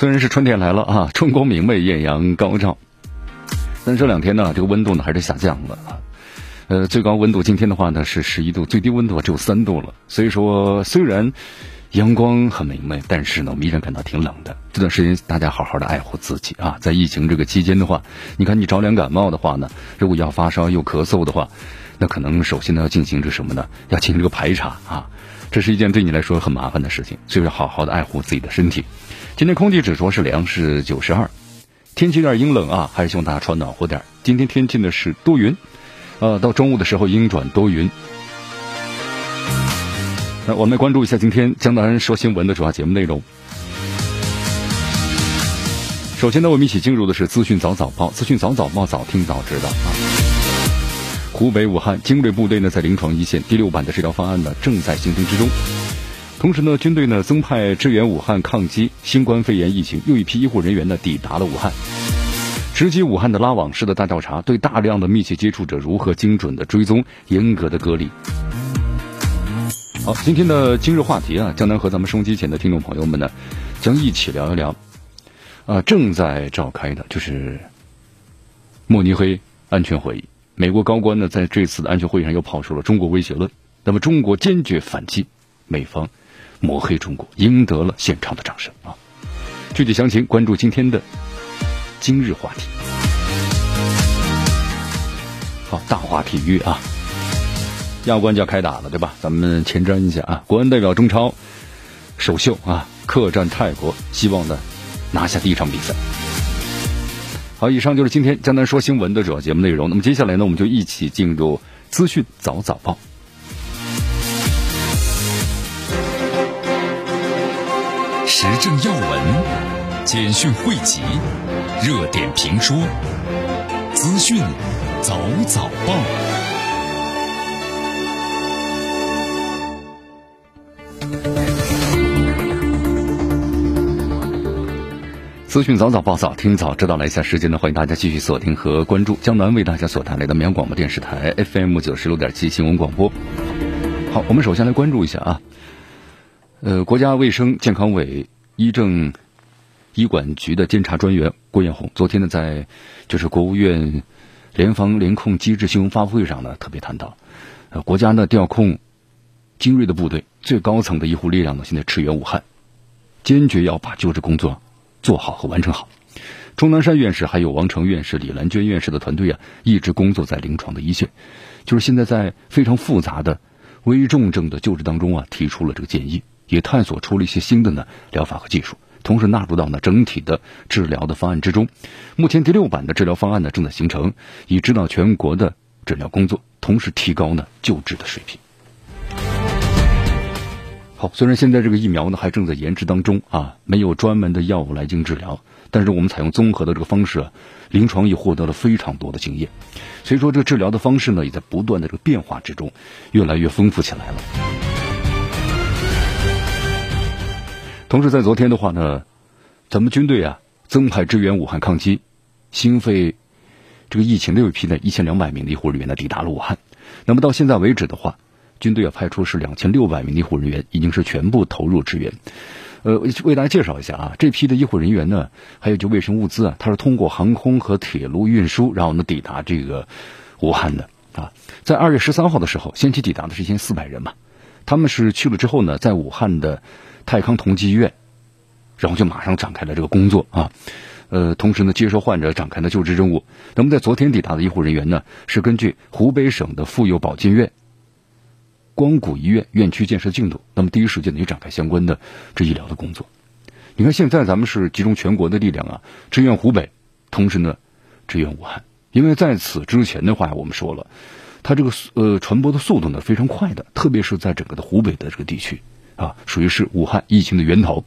虽然是春天来了啊，春光明媚，艳阳高照，但这两天呢，这个温度呢还是下降了啊。呃，最高温度今天的话呢是十一度，最低温度只有三度了。所以说，虽然阳光很明媚，但是呢，我们依然感到挺冷的。这段时间大家好好的爱护自己啊，在疫情这个期间的话，你看你着凉感冒的话呢，如果要发烧又咳嗽的话，那可能首先呢要进行这什么呢？要进行这个排查啊，这是一件对你来说很麻烦的事情，所以说好好的爱护自己的身体。今天空气指数是良，是九十二。天气有点阴冷啊，还是希望大家穿暖和点。今天天气呢是多云，呃，到中午的时候阴转多云。那我们来关注一下今天江南说新闻的主要节目内容。首先呢，我们一起进入的是资讯早早报，资讯早早报，早听早知道啊。湖北武汉精锐部队呢在临床一线，第六版的治疗方案呢正在行之中。同时呢，军队呢增派支援武汉抗击新冠肺炎疫情，又一批医护人员呢抵达了武汉，直击武汉的拉网式的大调查，对大量的密切接触者如何精准的追踪、严格的隔离。好，今天的今日话题啊，江南和咱们收音机前的听众朋友们呢，将一起聊一聊，啊，正在召开的就是慕尼黑安全会议，美国高官呢在这次的安全会议上又抛出了中国威胁论，那么中国坚决反击美方。抹黑中国，赢得了现场的掌声啊！具体详情关注今天的今日话题。好，大话体育啊，亚冠就要开打了，对吧？咱们前瞻一下啊，国安代表中超首秀啊，客战泰国，希望呢拿下第一场比赛。好，以上就是今天江南说新闻的主要节目内容。那么接下来呢，我们就一起进入资讯早早报。时政要闻、简讯汇集、热点评说、资讯早早报。资讯早早报，早听早知道。来一下时间呢，欢迎大家继续锁定和关注江南为大家所带来的绵阳广播电视台 FM 九十六点七新闻广播。好，我们首先来关注一下啊。呃，国家卫生健康委医政医管局的监察专员郭艳红，昨天呢，在就是国务院联防联控机制新闻发布会上呢，特别谈到，国家呢调控精锐的部队、最高层的医护力量呢，现在驰援武汉，坚决要把救治工作做好和完成好。钟南山院士还有王成院士、李兰娟院士的团队啊，一直工作在临床的一线，就是现在在非常复杂的危重症的救治当中啊，提出了这个建议。也探索出了一些新的呢疗法和技术，同时纳入到呢整体的治疗的方案之中。目前第六版的治疗方案呢正在形成，以指导全国的诊疗工作，同时提高呢救治的水平。好，虽然现在这个疫苗呢还正在研制当中啊，没有专门的药物来进行治疗，但是我们采用综合的这个方式，临床也获得了非常多的经验。所以说，这个治疗的方式呢也在不断的这个变化之中，越来越丰富起来了。同时，在昨天的话呢，咱们军队啊增派支援武汉抗击新肺这个疫情的一批呢一千两百名的医护人员呢抵达了武汉。那么到现在为止的话，军队啊派出是两千六百名医护人员，已经是全部投入支援。呃，为大家介绍一下啊，这批的医护人员呢，还有就卫生物资啊，它是通过航空和铁路运输，然后呢抵达这个武汉的啊。在二月十三号的时候，先期抵达的是一千四百人嘛，他们是去了之后呢，在武汉的。泰康同济医院，然后就马上展开了这个工作啊，呃，同时呢，接收患者展开了救治任务。那么，在昨天抵达的医护人员呢，是根据湖北省的妇幼保健院、光谷医院院区建设进度，那么第一时间呢，就展开相关的这医疗的工作。你看，现在咱们是集中全国的力量啊，支援湖北，同时呢，支援武汉。因为在此之前的话，我们说了，它这个呃传播的速度呢非常快的，特别是在整个的湖北的这个地区啊，属于是武汉疫情的源头。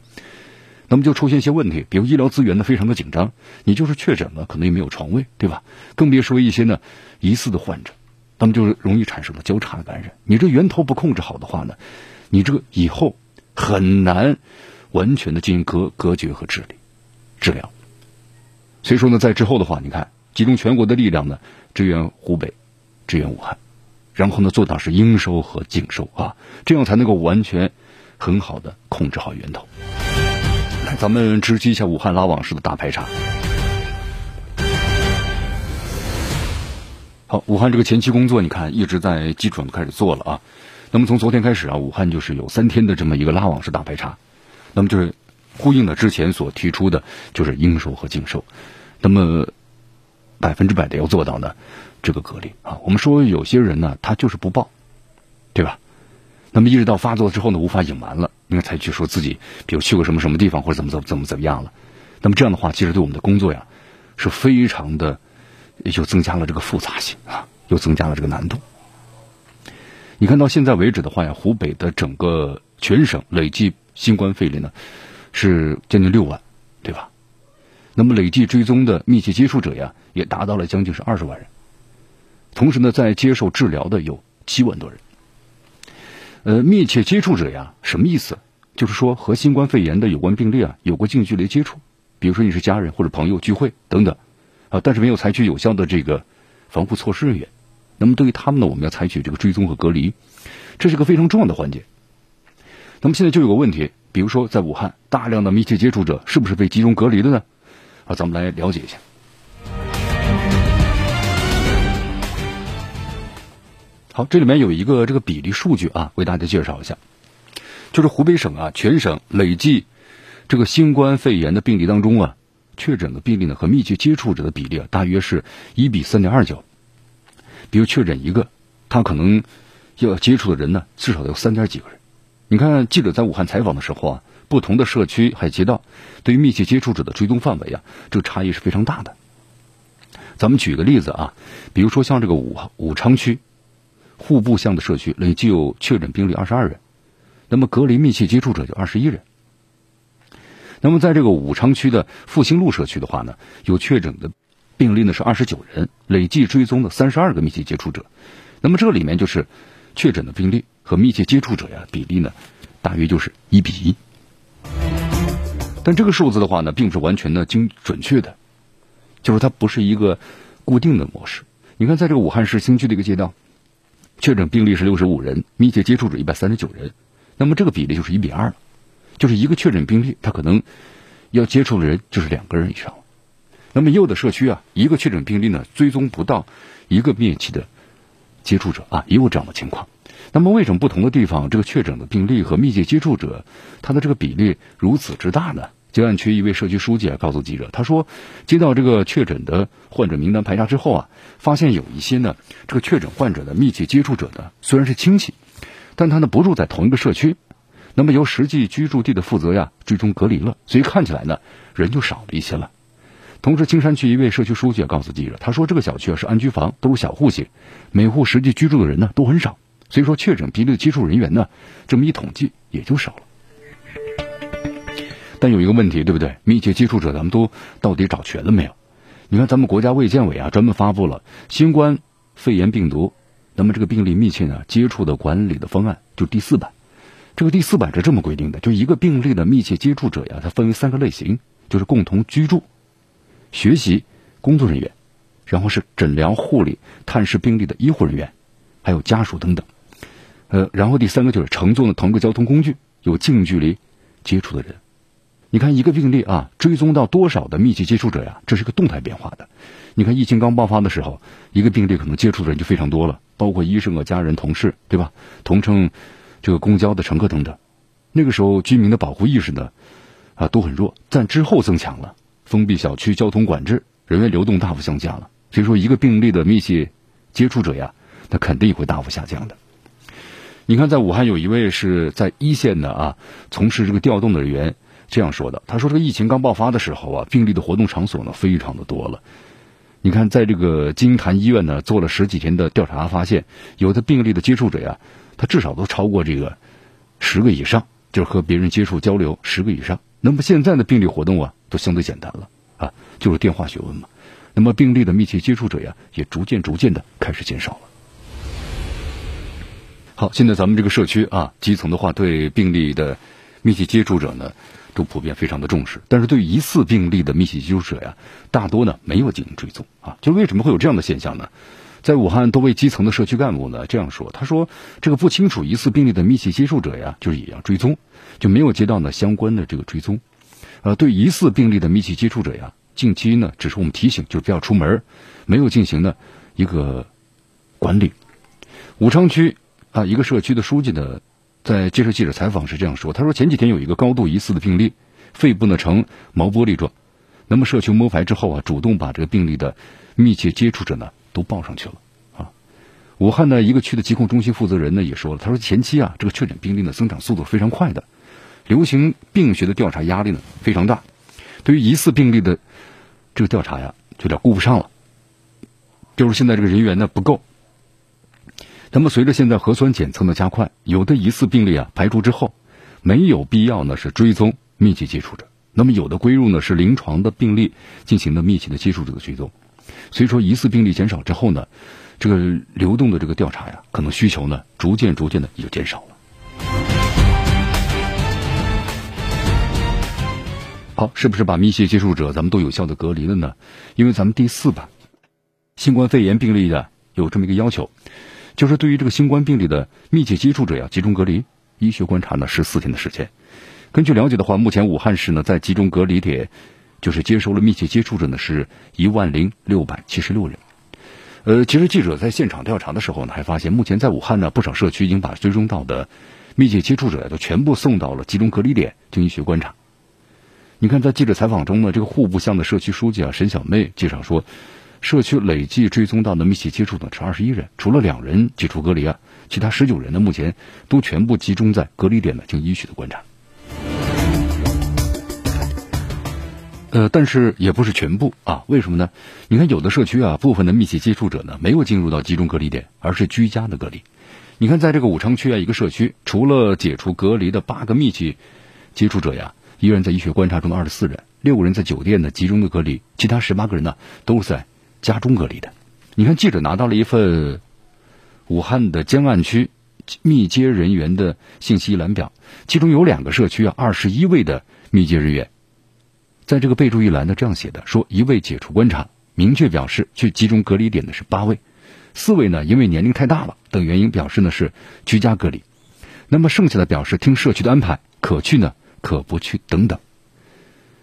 那么就出现一些问题，比如医疗资源呢非常的紧张，你就是确诊了，可能也没有床位，对吧？更别说一些呢疑似的患者，那么就容易产生了交叉感染。你这源头不控制好的话呢，你这个以后很难完全的进行隔隔绝和治理治疗。所以说呢，在之后的话，你看集中全国的力量呢，支援湖北，支援武汉，然后呢做到是应收和尽收啊，这样才能够完全很好的控制好源头。来，咱们直击一下武汉拉网式的大排查。武汉这个前期工作，你看一直在基础上开始做了啊。那么从昨天开始啊，武汉就是有三天的这么一个拉网式大排查，那么就是呼应了之前所提出的，就是应收和尽收。那么百分之百的要做到呢，这个隔离啊。我们说有些人呢，他就是不报，对吧？那么一直到发作之后呢，无法隐瞒了，应该才去说自己，比如去过什么什么地方或者怎么怎么怎么怎么样了。那么这样的话，其实对我们的工作呀，是非常的，又增加了这个复杂性啊，又增加了这个难度。你看到现在为止的话呀，湖北的整个全省累计新冠肺炎呢，是将近六万，对吧？那么累计追踪的密切接触者呀，也达到了将近是二十万人。同时呢，在接受治疗的有七万多人。呃，密切接触者呀，什么意思？就是说和新冠肺炎的有关病例啊有过近距离接触，比如说你是家人或者朋友聚会等等，啊，但是没有采取有效的这个防护措施人员，那么对于他们呢，我们要采取这个追踪和隔离，这是个非常重要的环节。那么现在就有个问题，比如说在武汉，大量的密切接触者是不是被集中隔离的呢？啊，咱们来了解一下。好，这里面有一个这个比例数据啊，为大家介绍一下，就是湖北省啊，全省累计这个新冠肺炎的病例当中啊，确诊的病例呢和密切接触者的比例啊，大约是一比三点二九。比如确诊一个，他可能要接触的人呢，至少有三点几个人。你看记者在武汉采访的时候啊，不同的社区还有街道，对于密切接触者的追踪范围啊，这个差异是非常大的。咱们举个例子啊，比如说像这个武武昌区。户部巷的社区累计有确诊病例二十二人，那么隔离密切接触者就二十一人。那么在这个武昌区的复兴路社区的话呢，有确诊的病例呢是二十九人，累计追踪的三十二个密切接触者。那么这里面就是确诊的病例和密切接触者呀比例呢，大约就是一比一。但这个数字的话呢，并不是完全的精准确的，就是它不是一个固定的模式。你看，在这个武汉市新区的一个街道。确诊病例是六十五人，密切接触者一百三十九人，那么这个比例就是一比二了，就是一个确诊病例，他可能要接触的人就是两个人以上。那么有的社区啊，一个确诊病例呢，追踪不到一个密切的接触者啊，也有这样的情况。那么为什么不同的地方这个确诊的病例和密切接触者，他的这个比例如此之大呢？静安区一位社区书记啊告诉记者，他说，接到这个确诊的患者名单排查之后啊，发现有一些呢，这个确诊患者的密切接触者呢，虽然是亲戚，但他呢不住在同一个社区，那么由实际居住地的负责呀追踪隔离了，所以看起来呢人就少了一些了。同时，青山区一位社区书记也告诉记者，他说这个小区啊是安居房，都是小户型，每户实际居住的人呢都很少，所以说确诊病例的接触人员呢，这么一统计也就少了。但有一个问题，对不对？密切接触者咱们都到底找全了没有？你看，咱们国家卫健委啊，专门发布了新冠肺炎病毒，那么这个病例密切呢接触的管理的方案，就第四版。这个第四版是这么规定的：就一个病例的密切接触者呀，它分为三个类型，就是共同居住、学习、工作人员，然后是诊疗、护理、探视病例的医护人员，还有家属等等。呃，然后第三个就是乘坐的同一个交通工具有近距离接触的人。你看一个病例啊，追踪到多少的密切接触者呀？这是个动态变化的。你看疫情刚爆发的时候，一个病例可能接触的人就非常多了，包括医生和、家人、同事，对吧？同乘这个公交的乘客等等。那个时候居民的保护意识呢，啊都很弱。但之后增强了，封闭小区、交通管制、人员流动大幅下降了。所以说，一个病例的密切接触者呀，他肯定会大幅下降的。你看，在武汉有一位是在一线的啊，从事这个调动的人员。这样说的，他说这个疫情刚爆发的时候啊，病例的活动场所呢非常的多了。你看，在这个金坛医院呢，做了十几天的调查，发现有的病例的接触者呀，他至少都超过这个十个以上，就是和别人接触交流十个以上。那么现在的病例活动啊，都相对简单了啊，就是电话询问嘛。那么病例的密切接触者呀，也逐渐逐渐的开始减少了。好，现在咱们这个社区啊，基层的话对病例的密切接触者呢，都普遍非常的重视。但是对疑似病例的密切接触者呀，大多呢没有进行追踪啊。就为什么会有这样的现象呢？在武汉多位基层的社区干部呢这样说，他说这个不清楚疑似病例的密切接触者呀，就是也要追踪，就没有接到呢相关的这个追踪。呃，对疑似病例的密切接触者呀，近期呢只是我们提醒，就是不要出门，没有进行呢一个管理。武昌区。啊，一个社区的书记呢，在接受记者采访时这样说：“他说前几天有一个高度疑似的病例，肺部呢呈毛玻璃状。那么社区摸排之后啊，主动把这个病例的密切接触者呢都报上去了。啊，武汉的一个区的疾控中心负责人呢也说了，他说前期啊这个确诊病例呢增长速度非常快的，流行病学的调查压力呢非常大，对于疑似病例的这个调查呀，有点顾不上了，就是现在这个人员呢不够。”那么，随着现在核酸检测的加快，有的疑似病例啊排除之后，没有必要呢是追踪密切接触者。那么，有的归入呢是临床的病例进行的密切的接触者的追踪。所以说，疑似病例减少之后呢，这个流动的这个调查呀，可能需求呢逐渐逐渐的也就减少了。好，是不是把密切接触者咱们都有效的隔离了呢？因为咱们第四版新冠肺炎病例的有这么一个要求。就是对于这个新冠病例的密切接触者呀，集中隔离，医学观察呢十四天的时间。根据了解的话，目前武汉市呢在集中隔离点，就是接收了密切接触者呢是一万零六百七十六人。呃，其实记者在现场调查的时候呢，还发现目前在武汉呢不少社区已经把追踪到的密切接触者都全部送到了集中隔离点进行医学观察。你看，在记者采访中呢，这个户部巷的社区书记啊沈小妹介绍说。社区累计追踪到的密切接触者是二十一人，除了两人解除隔离啊，其他十九人呢目前都全部集中在隔离点呢进行医学的观察。呃，但是也不是全部啊，为什么呢？你看有的社区啊，部分的密切接触者呢没有进入到集中隔离点，而是居家的隔离。你看，在这个武昌区啊，一个社区除了解除隔离的八个密切接触者呀，依然在医学观察中的二十四人，六个人在酒店的集中的隔离，其他十八个人呢都是在。家中隔离的，你看，记者拿到了一份武汉的江岸区密接人员的信息一览表，其中有两个社区啊，二十一位的密接人员，在这个备注一栏呢，这样写的：说一位解除观察，明确表示去集中隔离点的是八位，四位呢因为年龄太大了等原因表示呢是居家隔离，那么剩下的表示听社区的安排，可去呢可不去等等。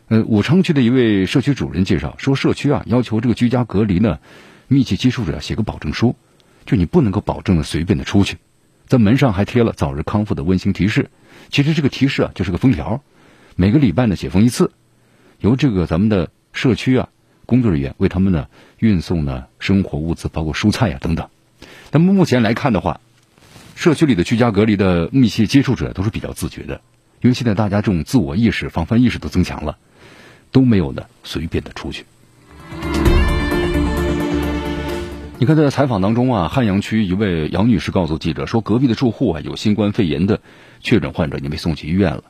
呃，武昌区的一位社区主任介绍说，社区啊要求这个居家隔离呢，密切接触者写个保证书，就你不能够保证的随便的出去，在门上还贴了早日康复的温馨提示。其实这个提示啊就是个封条，每个礼拜呢写封一次，由这个咱们的社区啊工作人员为他们呢运送呢生活物资，包括蔬菜呀等等。那么目前来看的话，社区里的居家隔离的密切接触者都是比较自觉的，因为现在大家这种自我意识、防范意识都增强了。都没有呢，随便的出去。你看，在采访当中啊，汉阳区一位杨女士告诉记者说，隔壁的住户啊有新冠肺炎的确诊患者，已经被送去医院了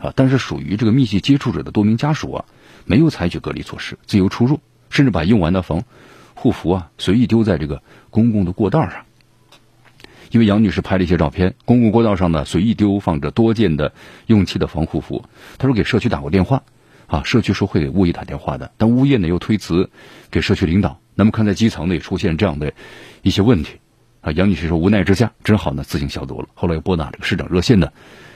啊。但是属于这个密切接触者的多名家属啊，没有采取隔离措施，自由出入，甚至把用完的防护服啊随意丢在这个公共的过道上。因为杨女士拍了一些照片，公共过道上呢随意丢放着多件的用期的防护服。她说给社区打过电话。啊，社区说会给物业打电话的，但物业呢又推辞给社区领导。那么看在基层呢也出现这样的一些问题，啊，杨女士说无奈之下只好呢自行消毒了。后来又拨打这个市长热线呢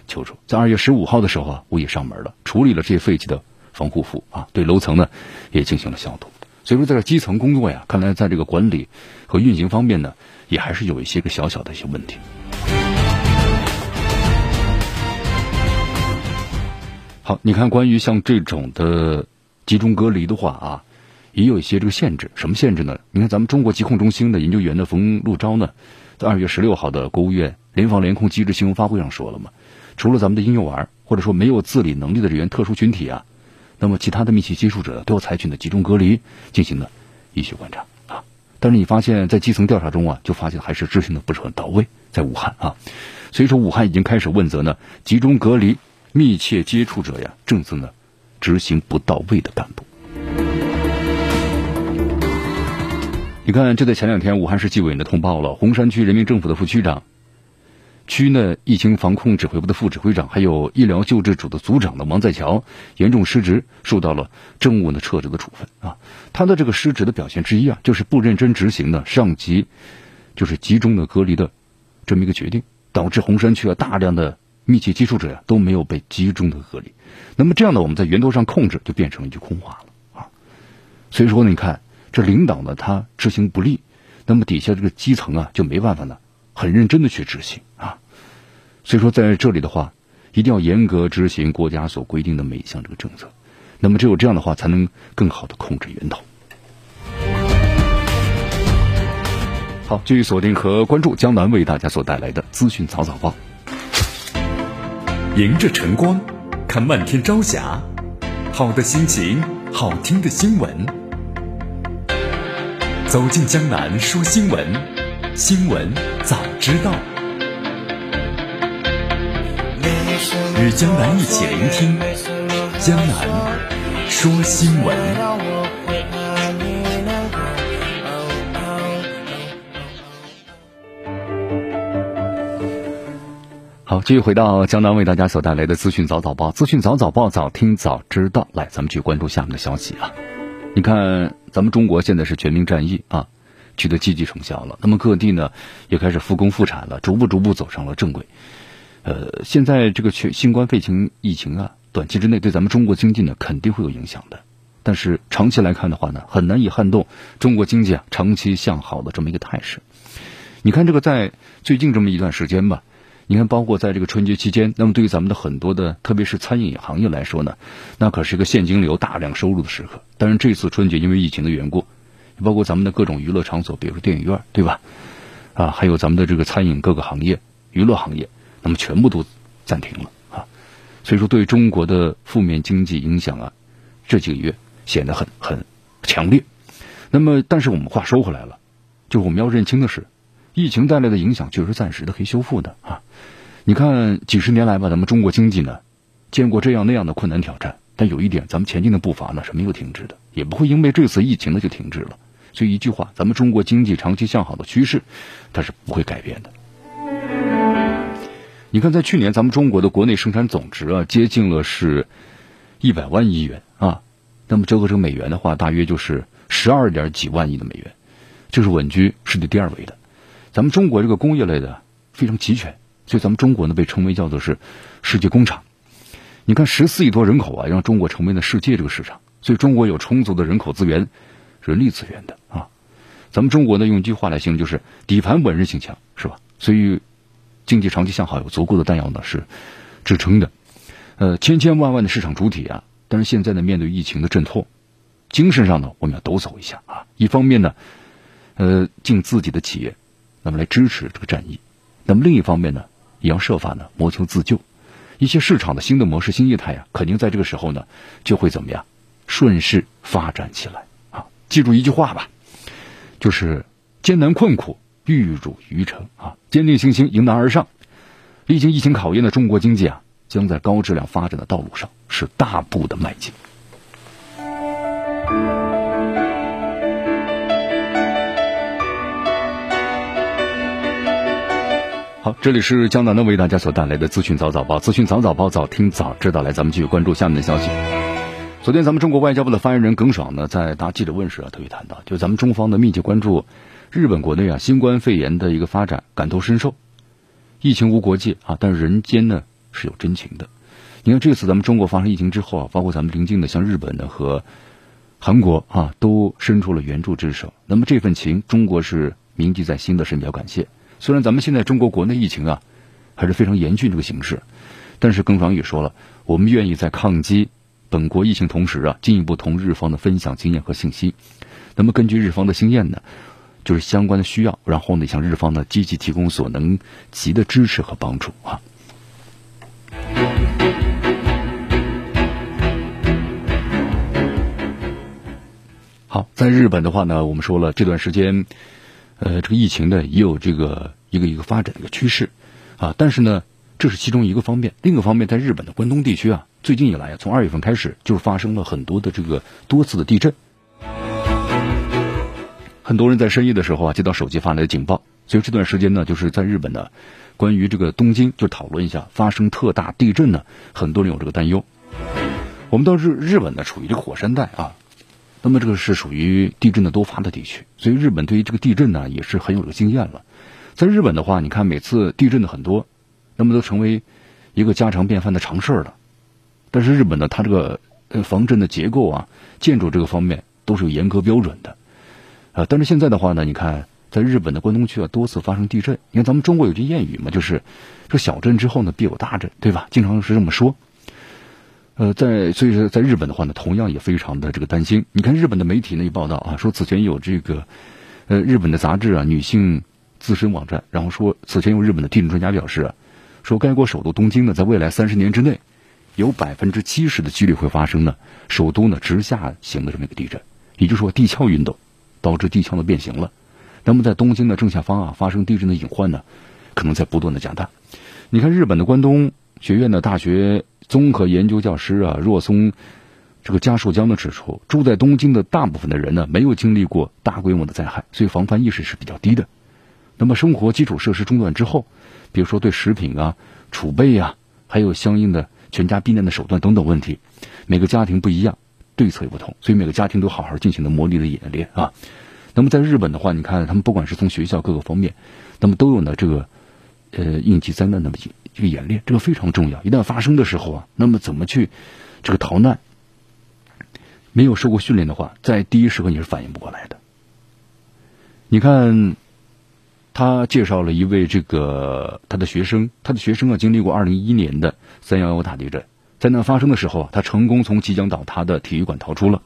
求助，在二月十五号的时候啊，物业上门了，处理了这些废弃的防护服啊，对楼层呢也进行了消毒。所以说，在这基层工作呀，看来在这个管理和运行方面呢，也还是有一些个小小的一些问题。好，你看，关于像这种的集中隔离的话啊，也有一些这个限制。什么限制呢？你看，咱们中国疾控中心的研究员的冯路钊呢，在二月十六号的国务院联防联控机制新闻发布会上说了嘛，除了咱们的婴幼儿或者说没有自理能力的人员特殊群体啊，那么其他的密切接触者都要采取的集中隔离进行的医学观察啊。但是你发现，在基层调查中啊，就发现还是执行的不是很到位，在武汉啊，所以说武汉已经开始问责呢，集中隔离密切接触者呀，政策呢执行不到位的干部。你看，就在前两天，武汉市纪委呢通报了，洪山区人民政府的副区长、区呢疫情防控指挥部的副指挥长，还有医疗救治组的组长的王在桥严重失职，受到了政务呢撤职的处分啊。他的这个失职的表现之一啊，就是不认真执行呢上级就是集中的隔离的这么一个决定，导致洪山区啊大量的密切接触者呀都没有被集中的隔离。那么这样呢，我们在源头上控制就变成了一句空话了啊。所以说，你看。这领导呢，他执行不力，那么底下这个基层啊就没办法呢，很认真的去执行啊。所以说在这里的话，一定要严格执行国家所规定的每一项这个政策。那么只有这样的话，才能更好的控制源头。好，继续锁定和关注江南为大家所带来的资讯早早报。迎着晨光，看漫天朝霞，好的心情，好听的新闻。走进江南说新闻，新闻早知道。与江南一起聆听江南说新闻。好，继续回到江南为大家所带来的资讯早早报，资讯早早报，早听早知道。来，咱们去关注下面的消息啊。你看，咱们中国现在是全民战役啊，取得积极成效了。那么各地呢也开始复工复产了，逐步逐步走上了正轨。呃，现在这个全新冠肺炎疫情啊，短期之内对咱们中国经济呢肯定会有影响的。但是长期来看的话呢，很难以撼动中国经济啊长期向好的这么一个态势。你看这个在最近这么一段时间吧。你看，包括在这个春节期间，那么对于咱们的很多的，特别是餐饮行业来说呢，那可是一个现金流大量收入的时刻。但是这次春节因为疫情的缘故，包括咱们的各种娱乐场所，比如说电影院，对吧？啊，还有咱们的这个餐饮各个行业、娱乐行业，那么全部都暂停了啊。所以说，对中国的负面经济影响啊，这几个月显得很很强烈。那么，但是我们话说回来了，就是我们要认清的是。疫情带来的影响就是暂时的，可以修复的啊！你看几十年来吧，咱们中国经济呢，见过这样那样的困难挑战，但有一点，咱们前进的步伐呢是没有停止的，也不会因为这次疫情呢就停止了。所以一句话，咱们中国经济长期向好的趋势，它是不会改变的。你看，在去年，咱们中国的国内生产总值啊，接近了是一百万亿元啊，那么折合成美元的话，大约就是十二点几万亿的美元，这是稳居世界第二位的。咱们中国这个工业类的非常齐全，所以咱们中国呢被称为叫做是世界工厂。你看十四亿多人口啊，让中国成为了世界这个市场，所以中国有充足的人口资源、人力资源的啊。咱们中国呢用一句话来形容就是底盘稳、韧性强，是吧？所以经济长期向好，有足够的弹药呢是支撑的。呃，千千万万的市场主体啊，但是现在呢面对疫情的阵痛，精神上呢我们要抖擞一下啊。一方面呢，呃，尽自己的企业。那么来支持这个战役，那么另一方面呢，也要设法呢谋求自救，一些市场的新的模式、新业态呀，肯定在这个时候呢就会怎么样顺势发展起来！记住一句话吧，就是艰难困苦玉汝于成啊，坚定信心迎难而上。历经疫情考验的中国经济啊，将在高质量发展的道路上是大步的迈进。好，这里是江南的为大家所带来的资讯早早报，资讯早早报，早听早知道。来，咱们继续关注下面的消息。昨天，咱们中国外交部的发言人耿爽呢，在答记者问时啊，特别谈到，就咱们中方的密切关注日本国内啊新冠肺炎的一个发展，感同身受。疫情无国界啊，但是人间呢是有真情的。你看，这次咱们中国发生疫情之后啊，包括咱们邻近的像日本的和韩国啊，都伸出了援助之手。那么这份情，中国是铭记在心的，深表感谢。虽然咱们现在中国国内疫情啊还是非常严峻这个形势，但是耿爽也说了，我们愿意在抗击本国疫情同时啊，进一步同日方的分享经验和信息。那么根据日方的经验呢，就是相关的需要，然后呢向日方呢积极提供所能及的支持和帮助啊。好，在日本的话呢，我们说了这段时间，呃，这个疫情呢也有这个一个一个发展的一个趋势，啊，但是呢，这是其中一个方面。另一个方面，在日本的关东地区啊，最近以来，从二月份开始，就发生了很多的这个多次的地震。很多人在深夜的时候啊，接到手机发来的警报，所以这段时间呢，就是在日本呢，关于这个东京就讨论一下发生特大地震呢，很多人有这个担忧。我们到日日本呢处于这个火山带啊。那么这个是属于地震的多发的地区，所以日本对于这个地震呢也是很有这个经验了。在日本的话，你看每次地震的很多，那么都成为一个家常便饭的常事儿了。但是日本呢，它这个防震的结构啊、建筑这个方面都是有严格标准的。啊，但是现在的话呢，你看在日本的关东区啊多次发生地震。你看咱们中国有句谚语嘛，就是说小震之后呢必有大震，对吧？经常是这么说。呃，在所以说，在日本的话呢，同样也非常的这个担心。你看日本的媒体呢一报道啊，说此前有这个，呃，日本的杂志啊，女性自身网站，然后说此前有日本的地震专家表示啊，说该国首都东京呢，在未来三十年之内，有百分之七十的几率会发生呢，首都呢直下行的这么一个地震，也就是说地壳运动导致地壳的变形了。那么在东京的正下方啊，发生地震的隐患呢，可能在不断的加大。你看日本的关东学院的大学。综合研究教师啊，若松这个加树江呢指出，住在东京的大部分的人呢，没有经历过大规模的灾害，所以防范意识是比较低的。那么生活基础设施中断之后，比如说对食品啊、储备啊，还有相应的全家避难的手段等等问题，每个家庭不一样，对策也不同，所以每个家庭都好好进行了模拟的演练啊。那么在日本的话，你看他们不管是从学校各个方面，那么都有呢这个呃应急灾难的这个演练，这个非常重要。一旦发生的时候啊，那么怎么去这个逃难？没有受过训练的话，在第一时刻你是反应不过来的。你看，他介绍了一位这个他的学生，他的学生啊，经历过二零一一年的三幺幺大地震，在那发生的时候啊，他成功从即将倒塌的体育馆逃出了。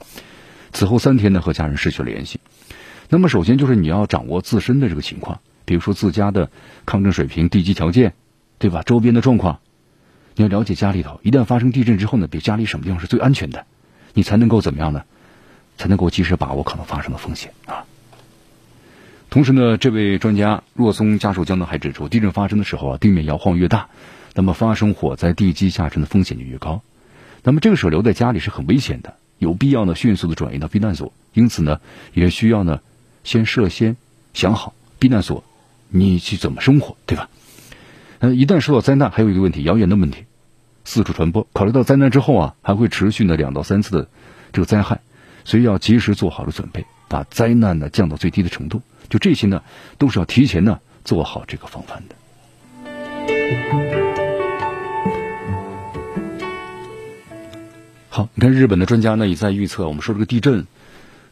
此后三天呢，和家人失去了联系。那么，首先就是你要掌握自身的这个情况，比如说自家的抗震水平、地基条件。对吧？周边的状况，你要了解家里头。一旦发生地震之后呢，比家里什么地方是最安全的，你才能够怎么样呢？才能够及时把握可能发生的风险啊。同时呢，这位专家若松家属江呢还指出，地震发生的时候啊，地面摇晃越大，那么发生火灾、地基下沉的风险就越高。那么这个时候留在家里是很危险的，有必要呢迅速的转移到避难所。因此呢，也需要呢先事先想好避难所，你去怎么生活，对吧？呃，一旦受到灾难，还有一个问题，谣言的问题，四处传播。考虑到灾难之后啊，还会持续呢两到三次的这个灾害，所以要及时做好了准备，把灾难呢降到最低的程度。就这些呢，都是要提前呢做好这个防范的。好，你看日本的专家呢也在预测，我们说这个地震，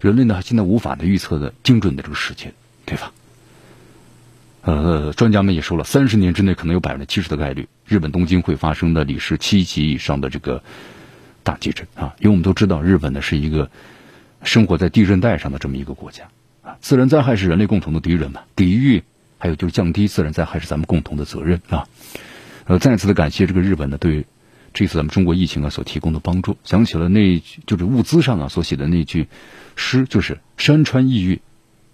人类呢现在无法的预测的精准的这个时间，对吧？呃，专家们也说了，三十年之内可能有百分之七十的概率，日本东京会发生的里氏七级以上的这个大地震啊！因为我们都知道，日本呢是一个生活在地震带上的这么一个国家啊。自然灾害是人类共同的敌人嘛，抵御还有就是降低自然灾害是咱们共同的责任啊。呃，再次的感谢这个日本呢对这次咱们中国疫情啊所提供的帮助。想起了那句就是物资上啊所写的那句诗，就是山川异域，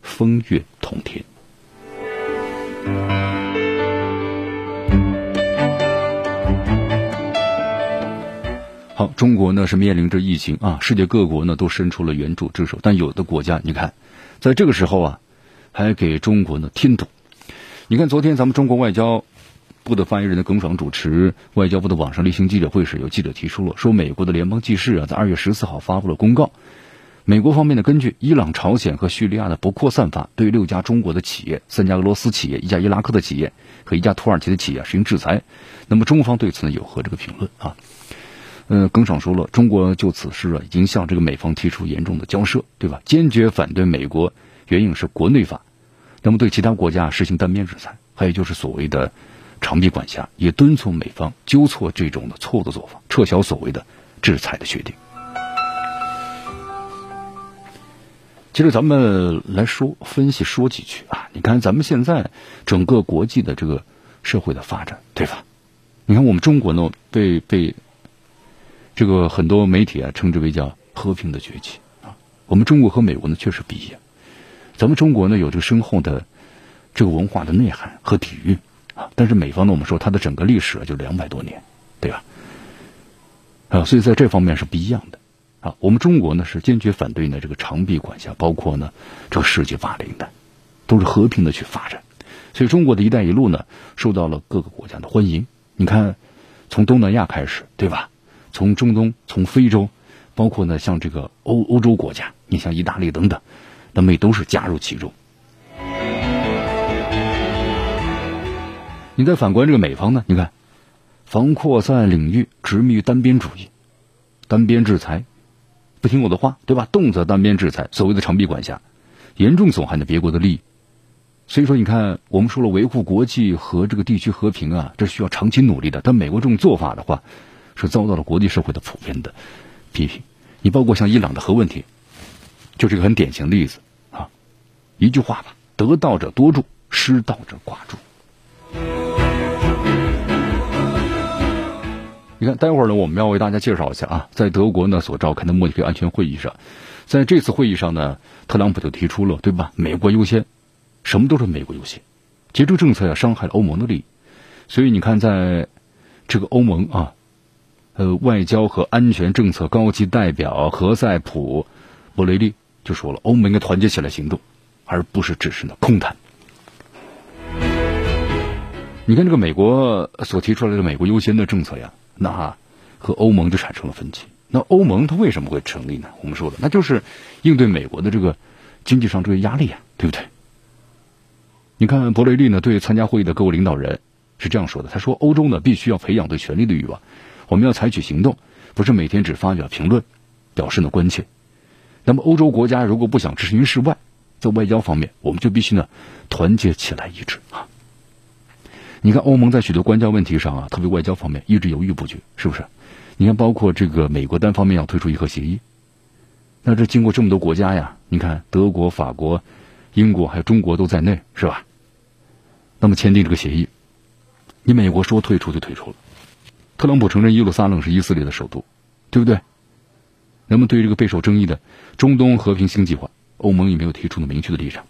风月同天。好，中国呢是面临着疫情啊，世界各国呢都伸出了援助之手，但有的国家，你看，在这个时候啊，还给中国呢添堵。你看，昨天咱们中国外交部的发言人的耿爽主持外交部的网上例行记者会时，有记者提出了说，美国的联邦记事啊，在二月十四号发布了公告。美国方面呢，根据伊朗、朝鲜和叙利亚的不扩散法，对六家中国的企业、三家俄罗斯企业、一家伊拉克的企业和一家土耳其的企业实行制裁。那么中方对此呢有何这个评论啊？呃，耿爽说了，中国就此事啊已经向这个美方提出严重的交涉，对吧？坚决反对美国援引是国内法，那么对其他国家实行单边制裁，还有就是所谓的长臂管辖，也敦促美方纠错这种的错误的做法，撤销所谓的制裁的决定。接着咱们来说分析说几句啊，你看咱们现在整个国际的这个社会的发展，对吧？你看我们中国呢，被被这个很多媒体啊称之为叫和平的崛起啊。我们中国和美国呢确实不一样。咱们中国呢有这个深厚的这个文化的内涵和底蕴但是美方呢我们说它的整个历史就两百多年，对吧？啊，所以在这方面是不一样的啊。我们中国呢是坚决反对呢这个长臂管辖，包括呢这个世界霸凌的，都是和平的去发展。所以中国的一带一路呢受到了各个国家的欢迎。你看，从东南亚开始，对吧？从中东，从非洲，包括呢像这个欧欧洲国家，你像意大利等等，那么也都是加入其中。你再反观这个美方呢？你看。防扩散领域执迷于单边主义，单边制裁，不听我的话，对吧？动则单边制裁，所谓的长臂管辖，严重损害了别国的利益。所以说，你看，我们说了维护国际和这个地区和平啊，这需要长期努力的。但美国这种做法的话，是遭到了国际社会的普遍的批评。你包括像伊朗的核问题，就是一个很典型的例子啊。一句话吧，得道者多助，失道者寡助。你看，待会儿呢，我们要为大家介绍一下啊，在德国呢所召开的慕尼黑安全会议上，在这次会议上呢，特朗普就提出了，对吧？美国优先，什么都是美国优先，其实这个政策呀伤害了欧盟的利益，所以你看，在这个欧盟啊，呃，外交和安全政策高级代表何塞普·博雷利就说了，欧盟应该团结起来行动，而不是只是呢空谈。你看这个美国所提出来的“美国优先”的政策呀。那哈和欧盟就产生了分歧。那欧盟它为什么会成立呢？我们说了，那就是应对美国的这个经济上这个压力啊，对不对？你看，博雷利呢对参加会议的各国领导人是这样说的：“他说，欧洲呢必须要培养对权力的欲望，我们要采取行动，不是每天只发表评论，表示呢关切。那么，欧洲国家如果不想置身于事外，在外交方面，我们就必须呢团结起来一致啊。”你看，欧盟在许多关键问题上啊，特别外交方面一直犹豫不决，是不是？你看，包括这个美国单方面要退出伊核协议，那这经过这么多国家呀，你看德国、法国、英国还有中国都在内，是吧？那么签订这个协议，你美国说退出就退出了。特朗普承认耶路撒冷是以色列的首都，对不对？那么对于这个备受争议的中东和平新计划，欧盟也没有提出呢明确的立场，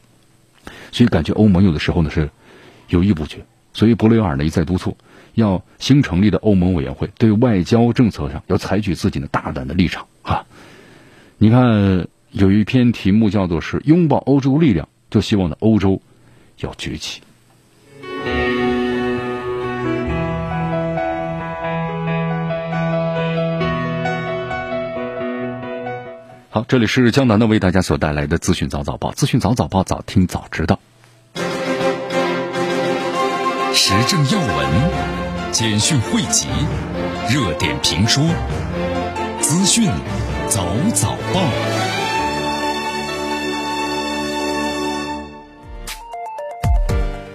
所以感觉欧盟有的时候呢是犹豫不决。所以，博雷尔呢一再督促，要新成立的欧盟委员会对外交政策上要采取自己的大胆的立场啊！你看，有一篇题目叫做是“拥抱欧洲力量”，就希望呢欧洲要崛起。好，这里是江南的为大家所带来的资讯早早报，资讯早早报，早听早知道。时政要闻、简讯汇集、热点评说、资讯早早报。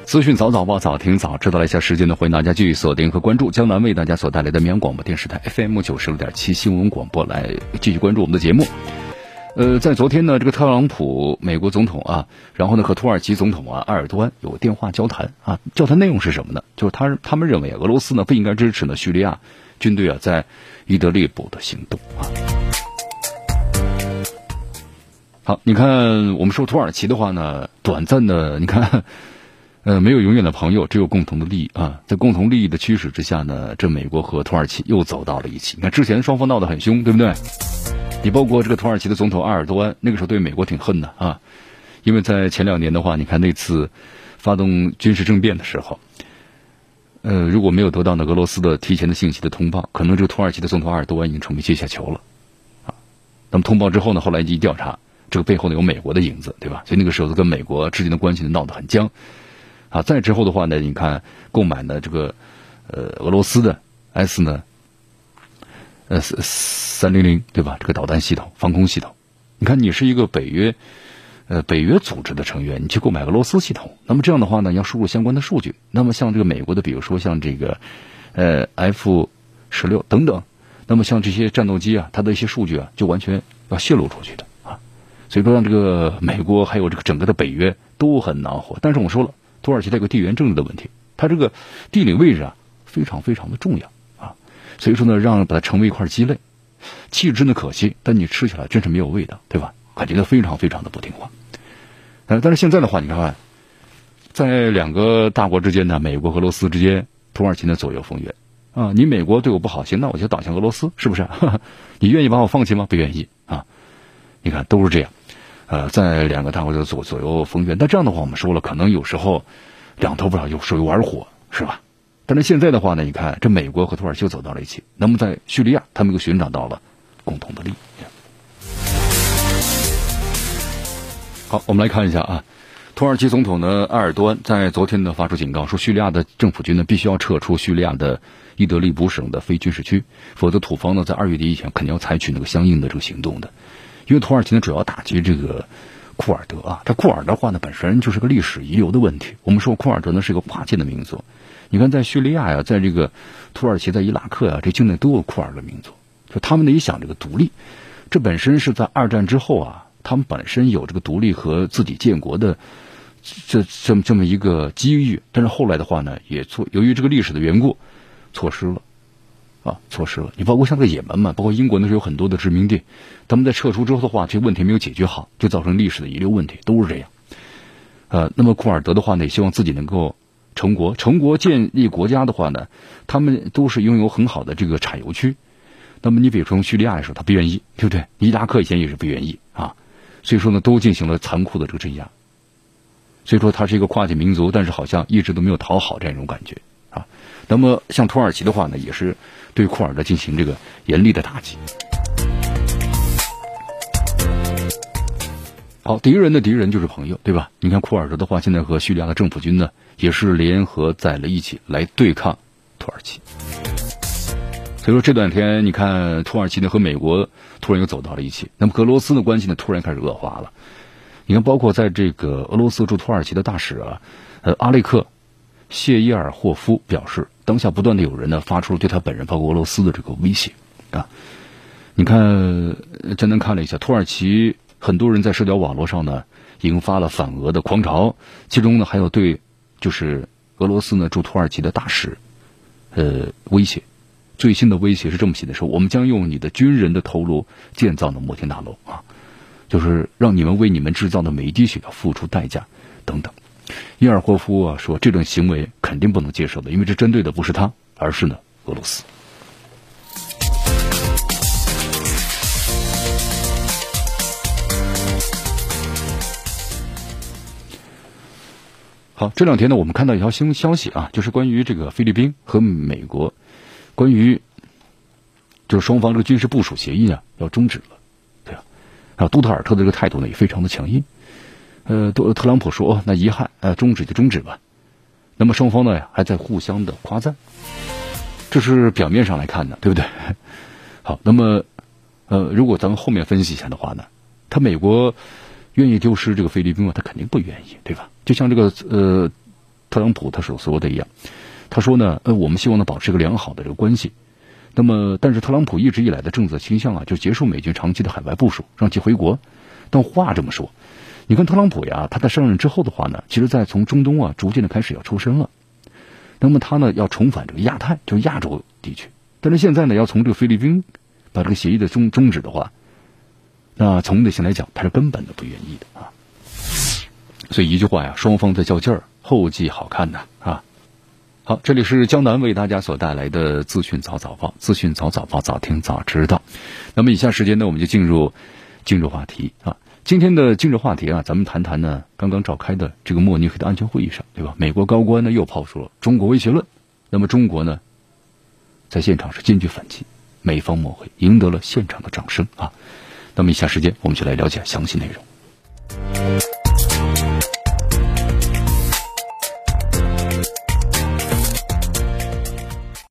资讯早早报，早听早知道。了一下时间呢，欢迎大家继续锁定和关注江南为大家所带来的绵阳广播电视台 FM 九十六点七新闻广播，来继续关注我们的节目。呃，在昨天呢，这个特朗普美国总统啊，然后呢和土耳其总统啊埃尔多安有电话交谈啊，交谈内容是什么呢？就是他他们认为俄罗斯呢不应该支持呢叙利亚军队啊在伊德利卜的行动啊。好，你看我们说土耳其的话呢，短暂的你看，呃，没有永远的朋友，只有共同的利益啊，在共同利益的驱使之下呢，这美国和土耳其又走到了一起。你看之前双方闹得很凶，对不对？你包括这个土耳其的总统埃尔多安，那个时候对美国挺恨的啊，因为在前两年的话，你看那次发动军事政变的时候，呃，如果没有得到呢俄罗斯的提前的信息的通报，可能这个土耳其的总统埃尔多安已经成为阶下囚了啊。那么通报之后呢，后来一调查，这个背后呢有美国的影子，对吧？所以那个时候跟美国之间的关系呢闹得很僵啊。再之后的话呢，你看购买呢这个呃俄罗斯的 S 呢。呃，三三零零对吧？这个导弹系统、防空系统，你看，你是一个北约，呃，北约组织的成员，你去购买俄罗斯系统，那么这样的话呢，要输入相关的数据，那么像这个美国的，比如说像这个，呃，F 十六等等，那么像这些战斗机啊，它的一些数据啊，就完全要泄露出去的啊，所以说让这个美国还有这个整个的北约都很恼火。但是我说了，土耳其它有个地缘政治的问题，它这个地理位置啊，非常非常的重要。所以说呢，让把它成为一块鸡肋，弃之呢可惜，但你吃起来真是没有味道，对吧？感觉到非常非常的不听话。呃，但是现在的话，你看看，在两个大国之间呢，美国和俄罗斯之间，土耳其呢左右逢源啊。你美国对我不好，行，那我就倒向俄罗斯，是不是？你愿意把我放弃吗？不愿意啊。你看，都是这样。呃，在两个大国的左左右逢源，那这样的话，我们说了，可能有时候两头不知道有属于玩火，是吧？但是现在的话呢，你看这美国和土耳其走到了一起，那么在叙利亚，他们又寻找到了共同的利益。好，我们来看一下啊，土耳其总统呢埃尔多安在昨天呢发出警告，说叙利亚的政府军呢必须要撤出叙利亚的伊德利卜省的非军事区，否则土方呢在二月底以前肯定要采取那个相应的这个行动的。因为土耳其呢主要打击这个库尔德啊，这库尔德话呢本身就是个历史遗留的问题。我们说库尔德呢是一个跨界的民族，你看在叙利亚呀，在这个土耳其、在伊拉克呀这境内都有库尔德民族，就他们呢也想这个独立，这本身是在二战之后啊，他们本身有这个独立和自己建国的这这么这么一个机遇，但是后来的话呢，也错由于这个历史的缘故，错失了。啊，错失了。你包括像在也门嘛，包括英国那时候有很多的殖民地，他们在撤出之后的话，这些问题没有解决好，就造成历史的遗留问题，都是这样。呃，那么库尔德的话呢，也希望自己能够成国，成国建立国家的话呢，他们都是拥有很好的这个产油区。那么你比如说叙利亚来说，他不愿意，对不对？伊拉克以前也是不愿意啊，所以说呢，都进行了残酷的这个镇压。所以说他是一个跨界民族，但是好像一直都没有讨好这样一种感觉啊。那么像土耳其的话呢，也是。对库尔德进行这个严厉的打击。好，敌人的敌人就是朋友，对吧？你看库尔德的话，现在和叙利亚的政府军呢，也是联合在了一起来对抗土耳其。所以说这两天，你看土耳其呢和美国突然又走到了一起，那么俄罗斯的关系呢突然开始恶化了。你看，包括在这个俄罗斯驻土耳其的大使啊，呃，阿列克谢伊尔霍夫表示。当下不断的有人呢发出了对他本人包括俄罗斯的这个威胁啊！你看，简单看了一下，土耳其很多人在社交网络上呢引发了反俄的狂潮，其中呢还有对就是俄罗斯呢驻土耳其的大使呃威胁，最新的威胁是这么写的：说我们将用你的军人的头颅建造的摩天大楼啊，就是让你们为你们制造的每一滴血要付出代价等等。伊尔霍夫啊说，这种行为肯定不能接受的，因为这针对的不是他，而是呢俄罗斯。好，这两天呢，我们看到一条新消息啊，就是关于这个菲律宾和美国，关于就是双方这个军事部署协议啊要终止了，对啊，啊，杜特尔特的这个态度呢也非常的强硬。呃，特特朗普说：“那遗憾，呃，终止就终止吧。”那么双方呢还在互相的夸赞，这是表面上来看的，对不对？好，那么呃，如果咱们后面分析一下的话呢，他美国愿意丢失这个菲律宾吗？他肯定不愿意，对吧？就像这个呃，特朗普他所说的一样，他说呢，呃，我们希望呢保持一个良好的这个关系。那么，但是特朗普一直以来的政策倾向啊，就结束美军长期的海外部署，让其回国。但话这么说。你看特朗普呀，他在上任之后的话呢，其实，在从中东啊逐渐的开始要抽身了。那么他呢要重返这个亚太，就是亚洲地区。但是现在呢，要从这个菲律宾把这个协议的终终止的话，那从内心来讲，他是根本的不愿意的啊。所以一句话呀，双方在较劲儿，后继好看呐啊。好，这里是江南为大家所带来的资讯早早报，资讯早早报，早听早知道。那么以下时间呢，我们就进入进入话题啊。今天的今日话题啊，咱们谈谈呢，刚刚召开的这个慕尼黑的安全会议上，对吧？美国高官呢又抛出了中国威胁论，那么中国呢，在现场是坚决反击，美方抹黑，赢得了现场的掌声啊。那么以下时间我们就来了解详细内容。